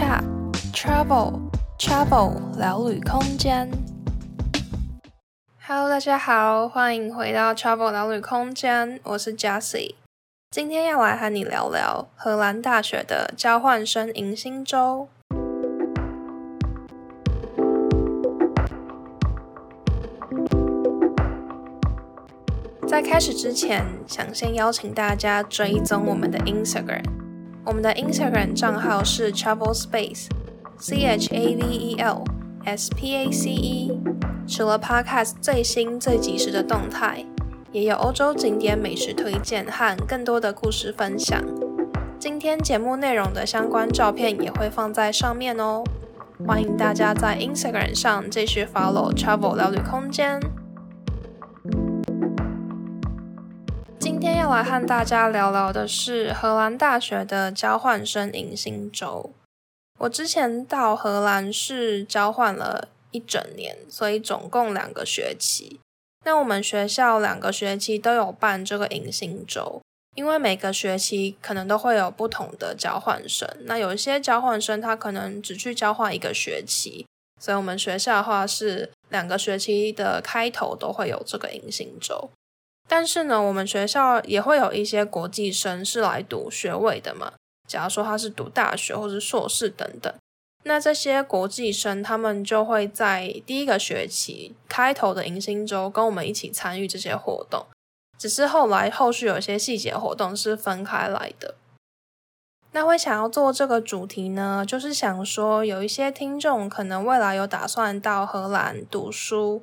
Chat Travel Travel 聊旅空间。Hello，大家好，欢迎回到 Travel 聊旅空间，我是 Jessie。今天要来和你聊聊荷兰大学的交换生迎新周。在开始之前，想先邀请大家追踪我们的 Instagram。我们的 Instagram 账号是 Travel Space，C H A V E L S P A C E。除了 Podcast 最新最及时的动态，也有欧洲景点美食推荐和更多的故事分享。今天节目内容的相关照片也会放在上面哦。欢迎大家在 Instagram 上继续 follow Travel 聊旅空间。要来和大家聊聊的是荷兰大学的交换生迎新周。我之前到荷兰是交换了一整年，所以总共两个学期。那我们学校两个学期都有办这个迎新周，因为每个学期可能都会有不同的交换生。那有一些交换生他可能只去交换一个学期，所以我们学校的话是两个学期的开头都会有这个迎新周。但是呢，我们学校也会有一些国际生是来读学位的嘛。假如说他是读大学或是硕士等等，那这些国际生他们就会在第一个学期开头的迎新周跟我们一起参与这些活动。只是后来后续有一些细节活动是分开来的。那会想要做这个主题呢，就是想说有一些听众可能未来有打算到荷兰读书。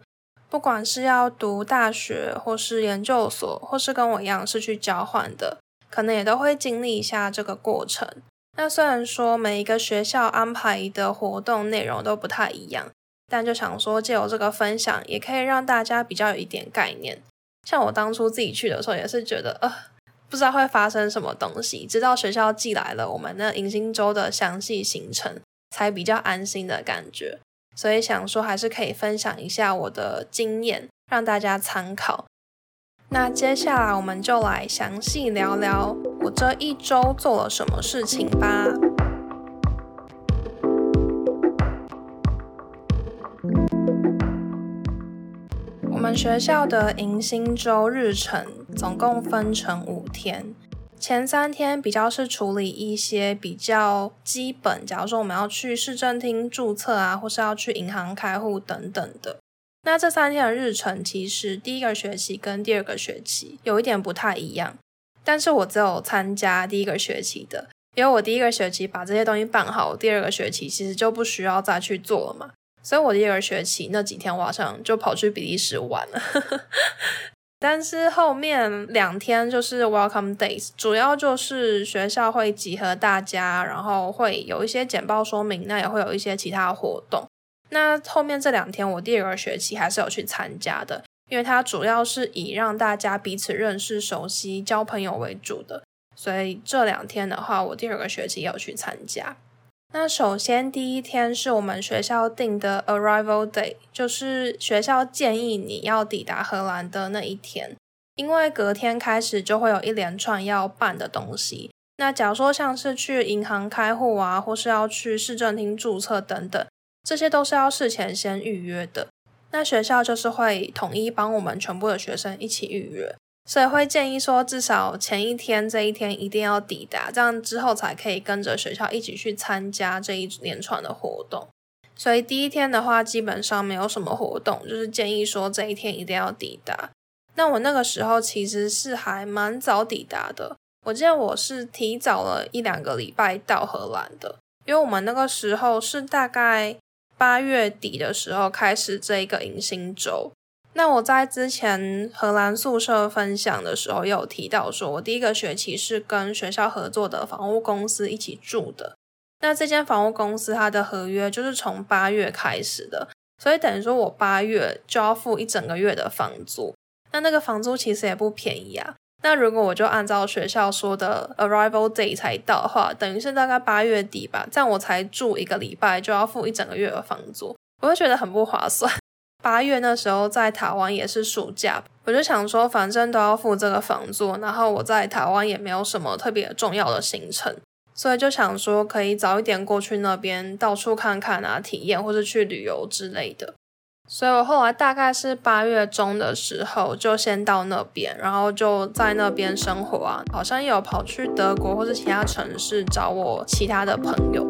不管是要读大学，或是研究所，或是跟我一样是去交换的，可能也都会经历一下这个过程。那虽然说每一个学校安排的活动内容都不太一样，但就想说借由这个分享，也可以让大家比较有一点概念。像我当初自己去的时候，也是觉得呃，不知道会发生什么东西，直到学校寄来了我们那迎新周的详细行程，才比较安心的感觉。所以想说，还是可以分享一下我的经验，让大家参考。那接下来我们就来详细聊聊我这一周做了什么事情吧。我们学校的迎新周日程总共分成五天。前三天比较是处理一些比较基本，假如说我们要去市政厅注册啊，或是要去银行开户等等的。那这三天的日程其实第一个学期跟第二个学期有一点不太一样，但是我只有参加第一个学期的，因为我第一个学期把这些东西办好，第二个学期其实就不需要再去做了嘛。所以我第二个学期那几天晚上就跑去比利时玩了。但是后面两天就是 Welcome Days，主要就是学校会集合大家，然后会有一些简报说明，那也会有一些其他活动。那后面这两天我第二个学期还是有去参加的，因为它主要是以让大家彼此认识、熟悉、交朋友为主的，所以这两天的话，我第二个学期也有去参加。那首先第一天是我们学校定的 Arrival Day，就是学校建议你要抵达荷兰的那一天，因为隔天开始就会有一连串要办的东西。那假如说像是去银行开户啊，或是要去市政厅注册等等，这些都是要事前先预约的。那学校就是会统一帮我们全部的学生一起预约。所以会建议说，至少前一天这一天一定要抵达，这样之后才可以跟着学校一起去参加这一连串的活动。所以第一天的话，基本上没有什么活动，就是建议说这一天一定要抵达。那我那个时候其实是还蛮早抵达的，我记得我是提早了一两个礼拜到荷兰的，因为我们那个时候是大概八月底的时候开始这一个迎新周。那我在之前荷兰宿舍分享的时候，有提到说，我第一个学期是跟学校合作的房屋公司一起住的。那这间房屋公司它的合约就是从八月开始的，所以等于说我八月就要付一整个月的房租。那那个房租其实也不便宜啊。那如果我就按照学校说的 arrival day 才到的话，等于是大概八月底吧，这样我才住一个礼拜就要付一整个月的房租，我会觉得很不划算。八月那时候在台湾也是暑假，我就想说，反正都要付这个房租，然后我在台湾也没有什么特别重要的行程，所以就想说可以早一点过去那边到处看看啊，体验或是去旅游之类的。所以我后来大概是八月中的时候就先到那边，然后就在那边生活啊，好像有跑去德国或是其他城市找我其他的朋友。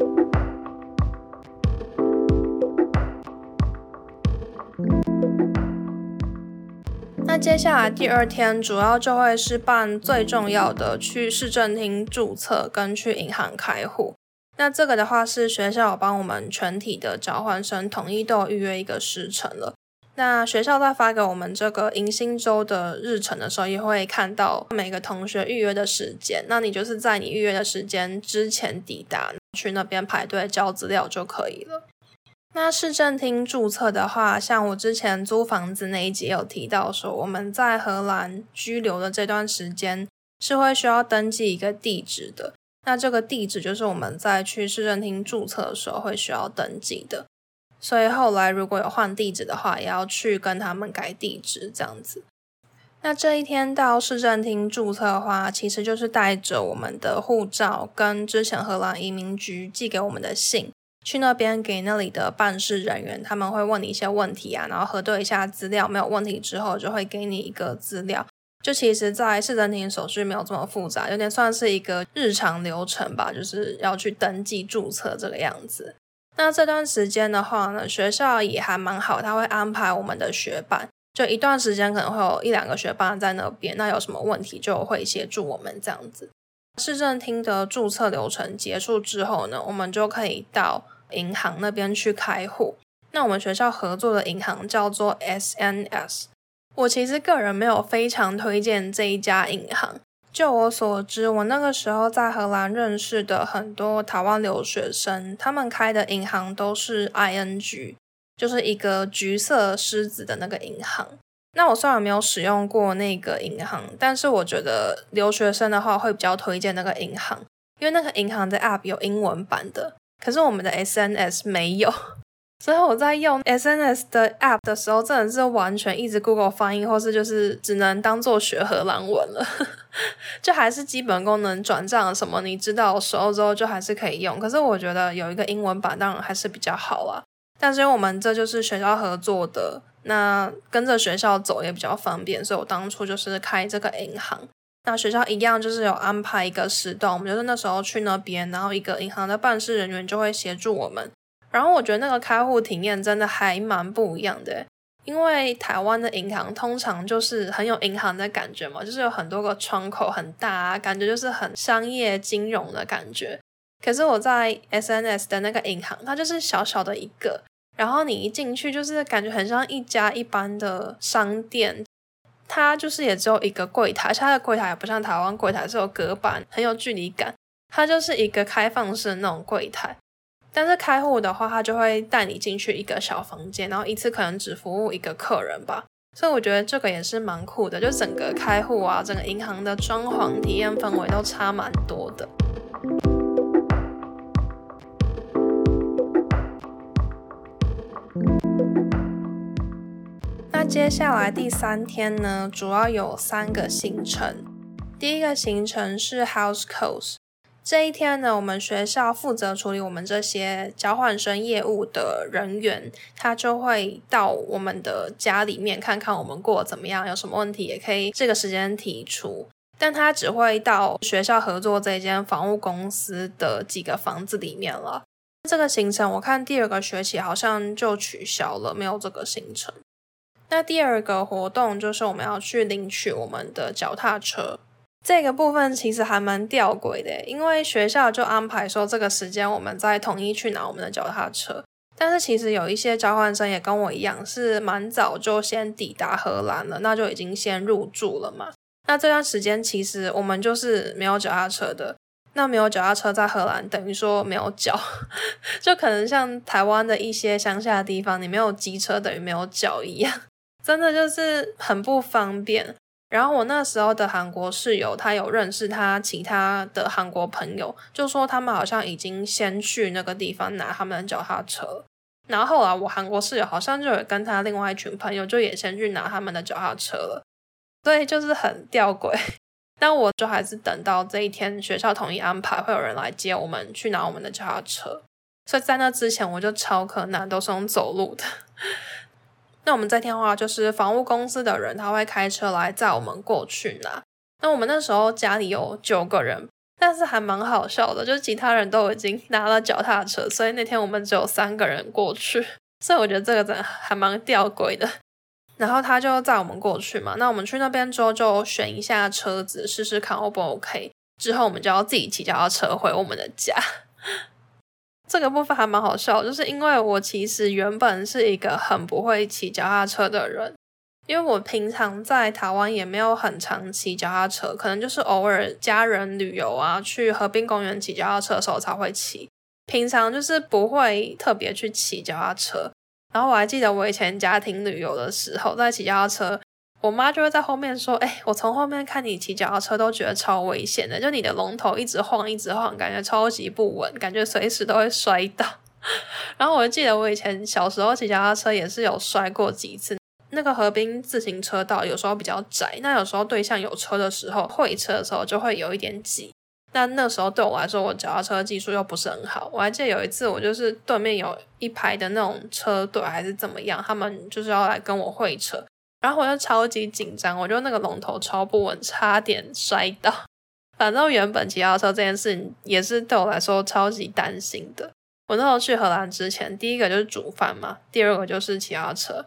那接下来第二天主要就会是办最重要的去市政厅注册跟去银行开户。那这个的话是学校帮我们全体的交换生统一都有预约一个时程了。那学校在发给我们这个迎新周的日程的时候，也会看到每个同学预约的时间。那你就是在你预约的时间之前抵达，去那边排队交资料就可以了。那市政厅注册的话，像我之前租房子那一集有提到说，我们在荷兰居留的这段时间是会需要登记一个地址的。那这个地址就是我们在去市政厅注册的时候会需要登记的。所以后来如果有换地址的话，也要去跟他们改地址这样子。那这一天到市政厅注册的话，其实就是带着我们的护照跟之前荷兰移民局寄给我们的信。去那边给那里的办事人员，他们会问你一些问题啊，然后核对一下资料，没有问题之后就会给你一个资料。就其实，在市政厅手续没有这么复杂，有点算是一个日常流程吧，就是要去登记注册这个样子。那这段时间的话呢，学校也还蛮好，他会安排我们的学伴，就一段时间可能会有一两个学伴在那边，那有什么问题就会协助我们这样子。市政厅的注册流程结束之后呢，我们就可以到。银行那边去开户，那我们学校合作的银行叫做 SNS。我其实个人没有非常推荐这一家银行。就我所知，我那个时候在荷兰认识的很多台湾留学生，他们开的银行都是 ING，就是一个橘色狮子的那个银行。那我虽然没有使用过那个银行，但是我觉得留学生的话会比较推荐那个银行，因为那个银行的 App 有英文版的。可是我们的 SNS 没有，所以我在用 SNS 的 App 的时候，真的是完全一直 Google 翻译，或是就是只能当做学荷兰文了，就还是基本功能转账什么，你知道熟了之后就还是可以用。可是我觉得有一个英文版当然还是比较好啦。但是因为我们这就是学校合作的，那跟着学校走也比较方便，所以我当初就是开这个银行。那学校一样，就是有安排一个时段，我们就是那时候去那边，然后一个银行的办事人员就会协助我们。然后我觉得那个开户体验真的还蛮不一样的，因为台湾的银行通常就是很有银行的感觉嘛，就是有很多个窗口很大啊，感觉就是很商业金融的感觉。可是我在 SNS 的那个银行，它就是小小的一个，然后你一进去就是感觉很像一家一般的商店。它就是也只有一个柜台，它的柜台也不像台湾柜台是有隔板，很有距离感。它就是一个开放式的那种柜台，但是开户的话，它就会带你进去一个小房间，然后一次可能只服务一个客人吧。所以我觉得这个也是蛮酷的，就整个开户啊，整个银行的装潢体验氛围都差蛮多的。那接下来第三天呢，主要有三个行程。第一个行程是 House Calls，这一天呢，我们学校负责处理我们这些交换生业务的人员，他就会到我们的家里面看看我们过得怎么样，有什么问题也可以这个时间提出。但他只会到学校合作这间房屋公司的几个房子里面了。这个行程我看第二个学期好像就取消了，没有这个行程。那第二个活动就是我们要去领取我们的脚踏车，这个部分其实还蛮吊诡的，因为学校就安排说这个时间我们再统一去拿我们的脚踏车，但是其实有一些交换生也跟我一样是蛮早就先抵达荷兰了，那就已经先入住了嘛。那这段时间其实我们就是没有脚踏车的，那没有脚踏车在荷兰等于说没有脚，就可能像台湾的一些乡下的地方，你没有机车等于没有脚一样。真的就是很不方便。然后我那时候的韩国室友，他有认识他其他的韩国朋友，就说他们好像已经先去那个地方拿他们的脚踏车。然后后来我韩国室友好像就有跟他另外一群朋友，就也先去拿他们的脚踏车了。所以就是很吊诡。但我就还是等到这一天学校统一安排，会有人来接我们去拿我们的脚踏车。所以在那之前，我就超困难，都是用走路的。那我们这天的话，就是房屋公司的人他会开车来载我们过去拿。那我们那时候家里有九个人，但是还蛮好笑的，就是其他人都已经拿了脚踏车，所以那天我们只有三个人过去。所以我觉得这个真的还蛮吊诡的。然后他就载我们过去嘛，那我们去那边之后就选一下车子试试看 O 不 OK，之后我们就要自己骑脚踏车回我们的家。这个部分还蛮好笑，就是因为我其实原本是一个很不会骑脚踏车的人，因为我平常在台湾也没有很常骑脚踏车，可能就是偶尔家人旅游啊，去河滨公园骑脚踏车的时候才会骑，平常就是不会特别去骑脚踏车。然后我还记得我以前家庭旅游的时候，在骑脚踏车，我妈就会在后面说：“哎，我从后面看你骑脚踏车都觉得超危险的，就你的龙头一直晃，一直晃，感觉超级不稳，感觉随时都会摔倒。”然后我记得我以前小时候骑脚踏车也是有摔过几次。那个河滨自行车道有时候比较窄，那有时候对向有车的时候，会车的时候就会有一点挤。但那时候对我来说，我脚踏车技术又不是很好。我还记得有一次，我就是对面有一排的那种车队还是怎么样，他们就是要来跟我会车，然后我就超级紧张，我就那个龙头超不稳，差点摔倒。反正原本骑脚踏车这件事情也是对我来说超级担心的。我那时候去荷兰之前，第一个就是煮饭嘛，第二个就是骑脚踏车。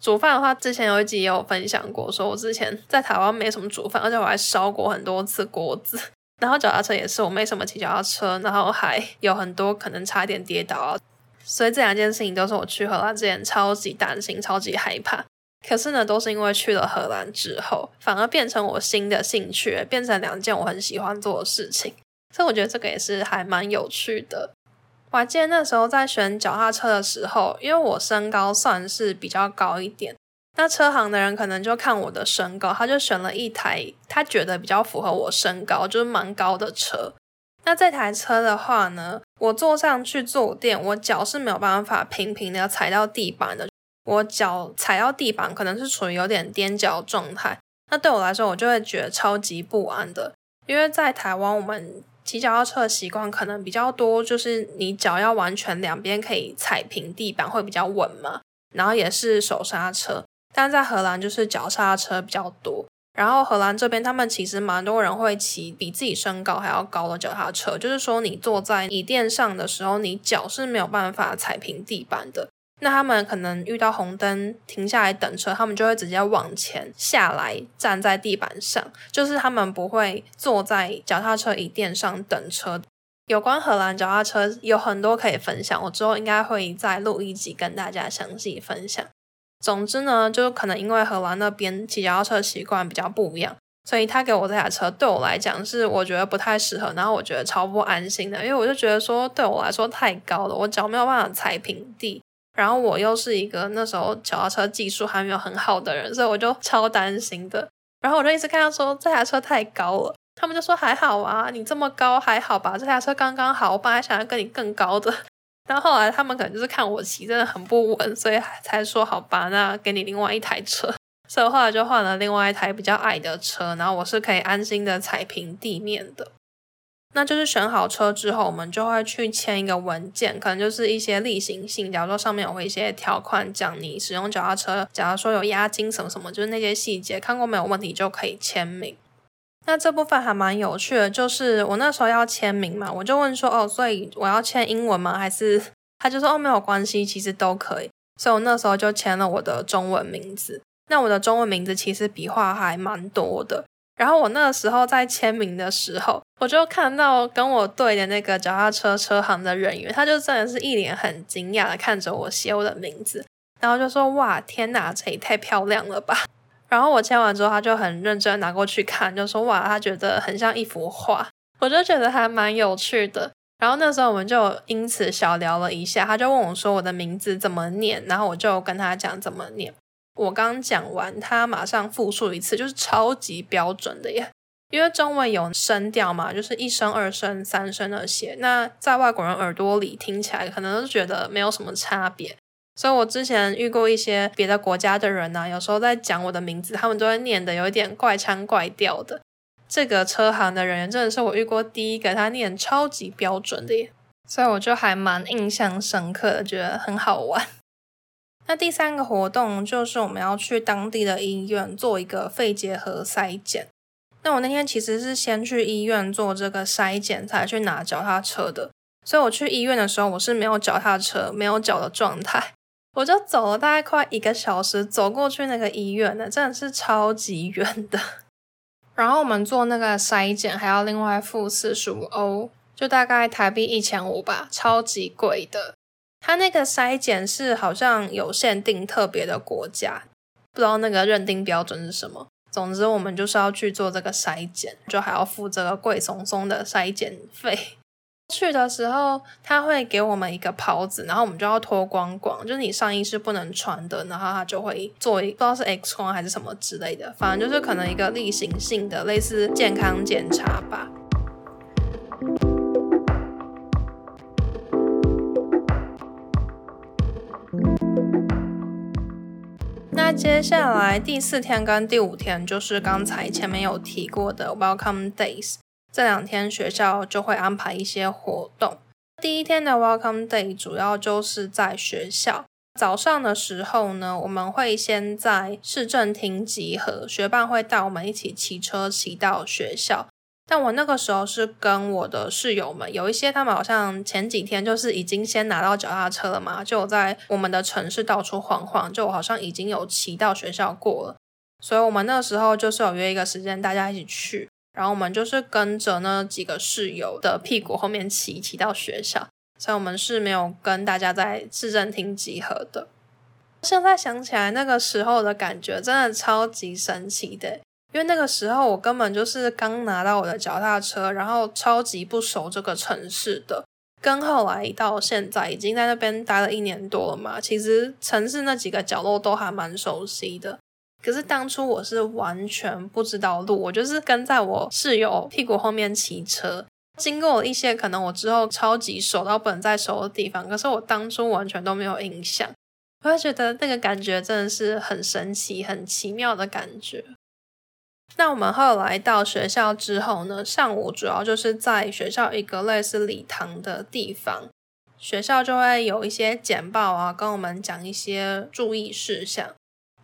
煮饭的话，之前有一集也有分享过，说我之前在台湾没什么煮饭，而且我还烧过很多次锅子。然后脚踏车也是，我没什么骑脚踏车，然后还有很多可能差点跌倒啊，所以这两件事情都是我去荷兰之前超级担心、超级害怕。可是呢，都是因为去了荷兰之后，反而变成我新的兴趣，变成两件我很喜欢做的事情。所以我觉得这个也是还蛮有趣的。我还记得那时候在选脚踏车的时候，因为我身高算是比较高一点。那车行的人可能就看我的身高，他就选了一台他觉得比较符合我身高，就是蛮高的车。那这台车的话呢，我坐上去坐垫，我脚是没有办法平平的踩到地板的，我脚踩到地板可能是处于有点踮脚状态。那对我来说，我就会觉得超级不安的，因为在台湾我们骑脚踏车的习惯可能比较多，就是你脚要完全两边可以踩平地板会比较稳嘛，然后也是手刹车。但在荷兰就是脚刹车比较多，然后荷兰这边他们其实蛮多人会骑比自己身高还要高的脚踏车，就是说你坐在椅垫上的时候，你脚是没有办法踩平地板的。那他们可能遇到红灯停下来等车，他们就会直接往前下来站在地板上，就是他们不会坐在脚踏车椅垫上等车。有关荷兰脚踏车有很多可以分享，我之后应该会再录一集跟大家详细分享。总之呢，就是可能因为荷兰那边骑脚踏车习惯比较不一样，所以他给我这台车对我来讲是我觉得不太适合，然后我觉得超不安心的，因为我就觉得说对我来说太高了，我脚没有办法踩平地，然后我又是一个那时候脚踏车技术还没有很好的人，所以我就超担心的。然后我就一直看到说这台车太高了，他们就说还好啊，你这么高还好吧，这台车刚刚好，我本来想要跟你更高的。然后后来他们可能就是看我骑真的很不稳，所以才说好吧，那给你另外一台车。所以后来就换了另外一台比较矮的车，然后我是可以安心的踩平地面的。那就是选好车之后，我们就会去签一个文件，可能就是一些例行性，假如说上面有一些条款讲你使用脚踏车，假如说有押金什么什么，就是那些细节看过没有问题就可以签名。那这部分还蛮有趣的，就是我那时候要签名嘛，我就问说，哦，所以我要签英文吗？还是他就说，哦，没有关系，其实都可以。所以我那时候就签了我的中文名字。那我的中文名字其实笔画还蛮多的。然后我那个时候在签名的时候，我就看到跟我对的那个脚踏车车行的人员，他就真的是一脸很惊讶的看着我写我的名字，然后就说，哇，天哪，这也太漂亮了吧！然后我签完之后，他就很认真拿过去看，就说哇，他觉得很像一幅画，我就觉得还蛮有趣的。然后那时候我们就因此小聊了一下，他就问我说我的名字怎么念，然后我就跟他讲怎么念。我刚讲完，他马上复述一次，就是超级标准的耶。因为中文有声调嘛，就是一声、二声、三声那些，那在外国人耳朵里听起来可能都觉得没有什么差别。所以我之前遇过一些别的国家的人呐、有时候在讲我的名字，他们都会念得有一点怪腔怪调的。这个车行的人员真的是我遇过第一个，他念超级标准的耶，所以我就还蛮印象深刻的，觉得很好玩。那第三个活动就是我们要去当地的医院做一个肺结核筛检。那我那天其实是先去医院做这个筛检，才去拿脚踏车的。所以我去医院的时候，我是没有脚踏车、没有脚的状态，我就走了大概快一个小时，走过去那个医院的，真的是超级远的。然后我们做那个筛检还要另外付四十五欧，就大概台币一千五吧，超级贵的。他那个筛检是好像有限定特别的国家，不知道那个认定标准是什么。总之，我们就是要去做这个筛检，就还要付这个贵松松的筛检费。去的时候，他会给我们一个袍子，然后我们就要脱光光，就是你上衣是不能穿的，然后他就会做不知道是 X 光还是什么之类的，反正就是可能一个例行性的类似健康检查吧。那接下来第四天跟第五天就是刚才前面有提过的 Welcome Days，这两天学校就会安排一些活动。第一天的 Welcome Day 主要就是在学校早上的时候呢，我们会先在市政厅集合，学伴会带我们一起骑车骑到学校。但我那个时候是跟我的室友们，有一些他们好像前几天就是已经先拿到脚踏车了嘛，就在我们的城市到处晃晃，就好像已经有骑到学校过了，所以我们那时候就是有约一个时间，大家一起去，然后我们就是跟着那几个室友的屁股后面骑，骑到学校，所以我们是没有跟大家在市政厅集合的。现在想起来，那个时候的感觉真的超级神奇的。因为那个时候我根本就是刚拿到我的脚踏车，然后超级不熟这个城市的，跟后来到现在已经在那边待了一年多了嘛，其实城市那几个角落都还蛮熟悉的。可是当初我是完全不知道路，我就是跟在我室友屁股后面骑车，经过了一些可能我之后超级熟到不能再熟的地方，可是我当初完全都没有印象，我就觉得那个感觉真的是很神奇、很奇妙的感觉。那我们后来到学校之后呢，上午主要就是在学校一个类似礼堂的地方，学校就会有一些简报啊，跟我们讲一些注意事项。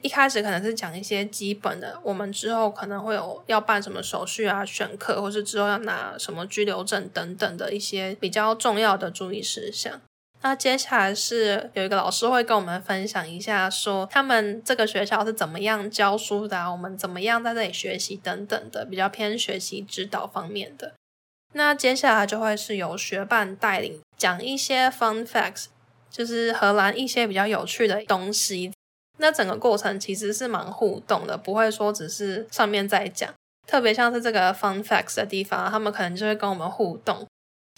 一开始可能是讲一些基本的，我们之后可能会有要办什么手续啊、选课，或是之后要拿什么居留证等等的一些比较重要的注意事项。那接下来是有一个老师会跟我们分享一下，说他们这个学校是怎么样教书的啊，我们怎么样在这里学习等等的，比较偏学习指导方面的。那接下来就会是由学伴带领讲一些 fun facts，就是荷兰一些比较有趣的东西。那整个过程其实是蛮互动的，不会说只是上面在讲，特别像是这个 fun facts 的地方，他们可能就会跟我们互动。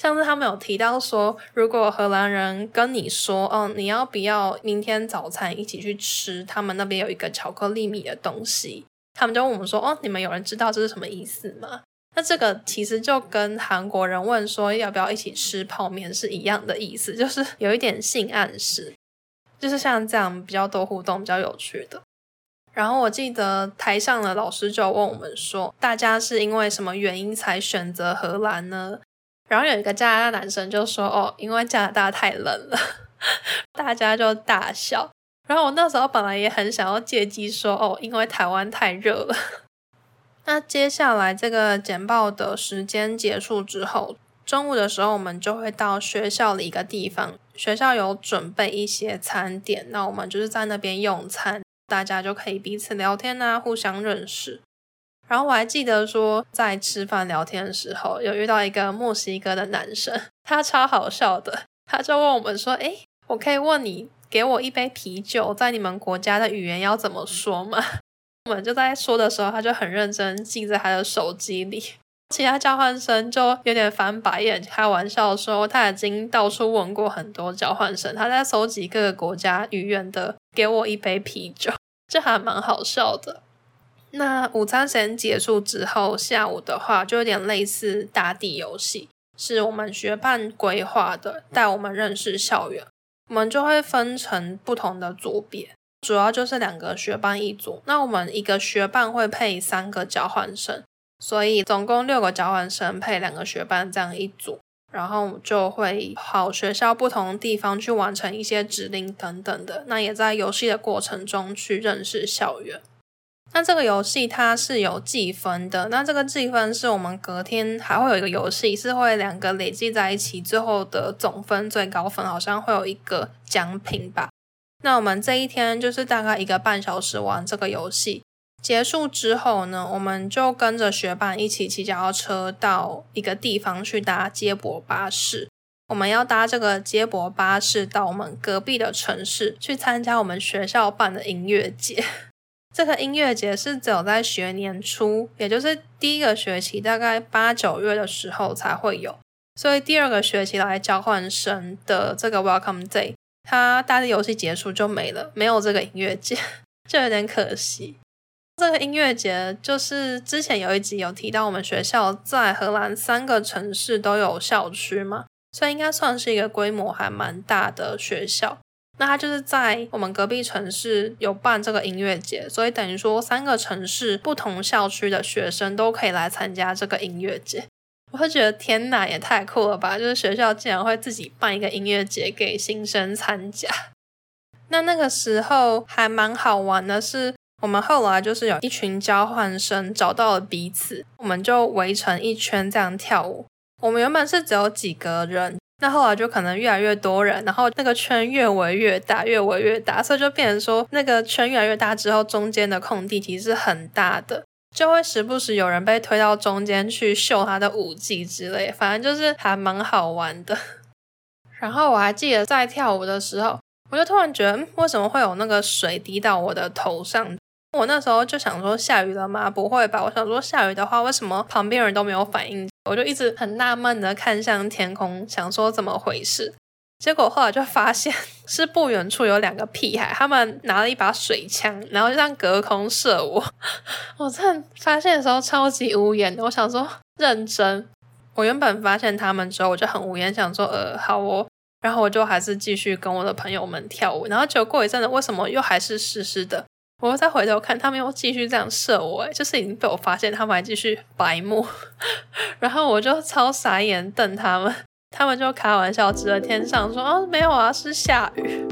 像是他们有提到说，如果荷兰人跟你说，哦，你要不要明天早餐一起去吃？他们那边有一个巧克力米的东西，他们就问我们说，哦，你们有人知道这是什么意思吗？那这个其实就跟韩国人问说要不要一起吃泡面是一样的意思，就是有一点性暗示，就是像这样比较多互动，比较有趣的。然后我记得台上的老师就问我们说，大家是因为什么原因才选择荷兰呢？然后有一个加拿大男生就说：“哦，因为加拿大太冷了。”大家就大笑。然后我那时候本来也很想要借机说：“哦，因为台湾太热了。”那接下来这个简报的时间结束之后，中午的时候我们就会到学校的一个地方，学校有准备一些餐点，那我们就是在那边用餐，大家就可以彼此聊天啊，互相认识。然后我还记得说，在吃饭聊天的时候，有遇到一个墨西哥的男生，他超好笑的，他就问我们说：“诶，我可以问你，给我一杯啤酒，在你们国家的语言要怎么说吗？” 我们就在说的时候，他就很认真记在他的手机里。其他交换生就有点翻白眼，开玩笑说他已经到处问过很多交换生，他在搜集各个国家语言的，给我一杯啤酒，这还蛮好笑的。那午餐时间结束之后，下午的话就有点类似打地游戏，是我们学伴规划的，带我们认识校园。我们就会分成不同的组别，主要就是两个学伴一组。那我们一个学伴会配三个交换生，所以总共六个交换生配两个学伴这样一组，然后就会跑学校不同的地方去完成一些指令等等的。那也在游戏的过程中去认识校园。那这个游戏它是有计分的，那这个计分是我们隔天还会有一个游戏，是会两个累计在一起，最后的总分最高分好像会有一个奖品吧。那我们这一天就是大概一个半小时玩这个游戏，结束之后呢，我们就跟着学伴一起骑脚踏车到一个地方去搭接驳巴士。我们要搭这个接驳巴士到我们隔壁的城市去参加我们学校办的音乐节。这个音乐节是只有在学年初，也就是第一个学期大概八九月的时候才会有，所以第二个学期来交换生的这个 Welcome Day，它大的游戏结束就没了，没有这个音乐节，就有点可惜。这个音乐节就是之前有一集有提到，我们学校在荷兰三个城市都有校区嘛，所以应该算是一个规模还蛮大的学校。那他就是在我们隔壁城市有办这个音乐节，所以等于说三个城市不同校区的学生都可以来参加这个音乐节。我会觉得天哪，也太酷了吧！就是学校竟然会自己办一个音乐节给新生参加。那那个时候还蛮好玩的是，我们后来就是有一群交换生找到了彼此，我们就围成一圈这样跳舞。我们原本是只有几个人。那后来就可能越来越多人，然后那个圈越围越大，越围越大，所以就变成说那个圈越来越大之后，中间的空地其实是很大的，就会时不时有人被推到中间去秀他的舞技之类，反正就是还蛮好玩的。然后我还记得在跳舞的时候，我就突然觉得，为什么会有那个水滴到我的头上？我那时候就想说，下雨了吗？不会吧？我想说下雨的话，为什么旁边人都没有反应？我就一直很纳闷的看向天空，想说怎么回事。结果后来就发现是不远处有两个屁孩，他们拿了一把水枪，然后就这样隔空射我。我真的发现的时候超级无言，我想说认真。我原本发现他们之后，我就很无言，想说呃好哦，然后我就还是继续跟我的朋友们跳舞。然后结果过一阵子，为什么又还是湿湿的？我再回头看，他们又继续这样射我，诶，就是已经被我发现，他们还继续白目，然后我就超傻眼瞪他们，他们就开玩笑指着天上说：“哦，没有啊，是下雨。”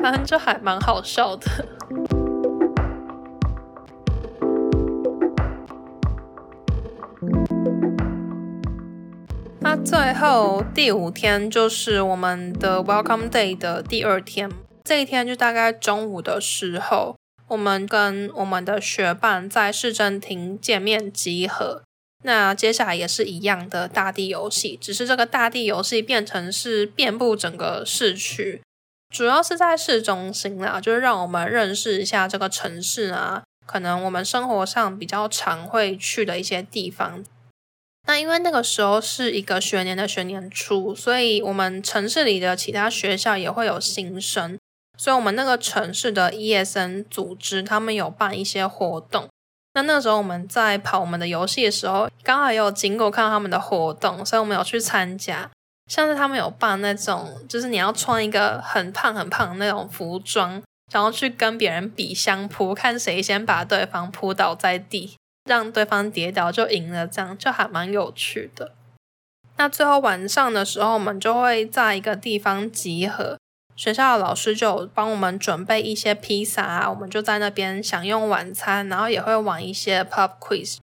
反正就还蛮好笑的。那最后第五天就是我们的 Welcome Day 的第二天，这一天就大概中午的时候。我们跟我们的学伴在市政厅见面集合。那接下来也是一样的大地游戏，只是这个大地游戏变成是遍布整个市区，主要是在市中心啦，就是让我们认识一下这个城市啊，可能我们生活上比较常会去的一些地方。那因为那个时候是一个学年的学年初，所以我们城市里的其他学校也会有新生。所以，我们那个城市的 ESN 组织，他们有办一些活动。那那时候我们在跑我们的游戏的时候，刚好也有经过看到他们的活动，所以我们有去参加。像是他们有办那种，就是你要穿一个很胖很胖的那种服装，然后去跟别人比相扑，看谁先把对方扑倒在地，让对方跌倒就赢了，这样就还蛮有趣的。那最后晚上的时候，我们就会在一个地方集合。学校的老师就帮我们准备一些披萨啊，我们就在那边享用晚餐，然后也会玩一些 pub quiz，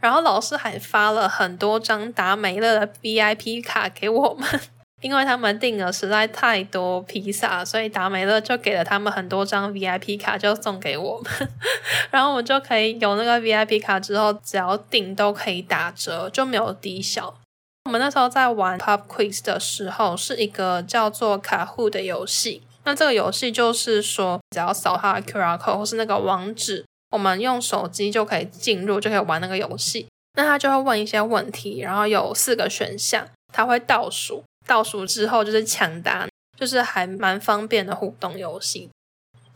然后老师还发了很多张达美乐的 VIP 卡给我们，因为他们订了实在太多披萨，所以达美乐就给了他们很多张 VIP 卡，就送给我们，然后我们就可以有那个 VIP 卡之后，只要订都可以打折，就没有低消。我们那时候在玩 Pub Quiz 的时候，是一个叫做卡户的游戏。那这个游戏就是说，只要扫它的 QR code 或是那个网址，我们用手机就可以进入，就可以玩那个游戏。那他就会问一些问题，然后有四个选项，他会倒数，倒数之后就是抢答，就是还蛮方便的互动游戏。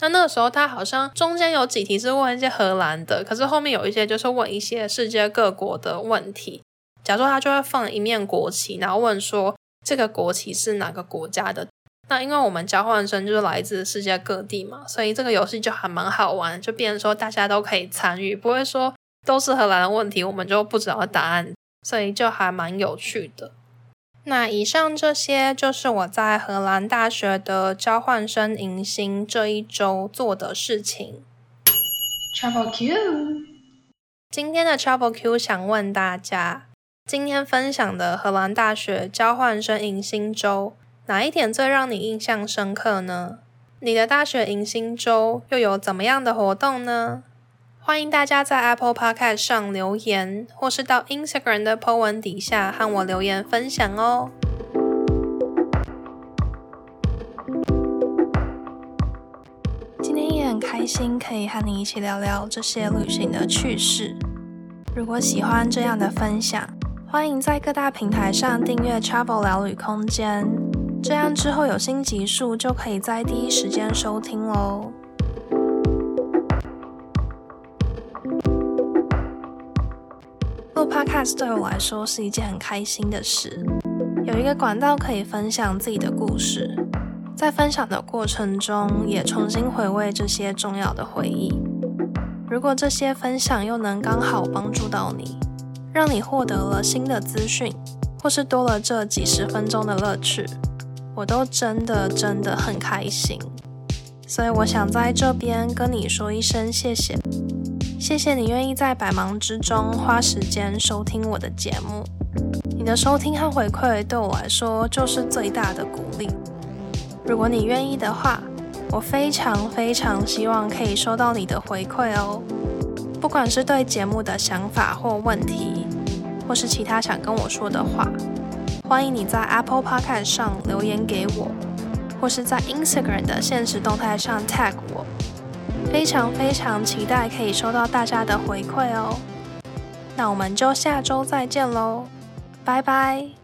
那那个时候他好像中间有几题是问一些荷兰的，可是后面有一些就是问一些世界各国的问题。假如说他就会放一面国旗，然后问说这个国旗是哪个国家的？那因为我们交换生就是来自世界各地嘛，所以这个游戏就还蛮好玩，就变成说大家都可以参与，不会说都是荷兰的问题，我们就不知道答案，所以就还蛮有趣的。那以上这些就是我在荷兰大学的交换生迎新这一周做的事情。Travel Q，今天的 Travel Q 想问大家，今天分享的荷兰大学交换生迎新周，哪一点最让你印象深刻呢？你的大学迎新周又有怎么样的活动呢？欢迎大家在 Apple Podcast 上留言，或是到 Instagram 的 po 文底下和我留言分享哦。今天也很开心可以和你一起聊聊这些旅行的趣事。如果喜欢这样的分享，欢迎在各大平台上订阅 Travel 聊旅空间，这样之后有新集数就可以在第一时间收听喽。录 Podcast 对我来说是一件很开心的事，有一个管道可以分享自己的故事，在分享的过程中也重新回味这些重要的回忆。如果这些分享又能刚好帮助到你，让你获得了新的资讯，或是多了这几十分钟的乐趣，我都真的真的很开心。所以我想在这边跟你说一声谢谢。谢谢你愿意在百忙之中花时间收听我的节目，你的收听和回馈对我来说就是最大的鼓励。如果你愿意的话，我非常非常希望可以收到你的回馈哦，不管是对节目的想法或问题，或是其他想跟我说的话，欢迎你在 Apple Podcast 上留言给我，或是在 Instagram 的现实动态上 tag 我。非常非常期待可以收到大家的回馈哦，那我们就下周再见喽，拜拜。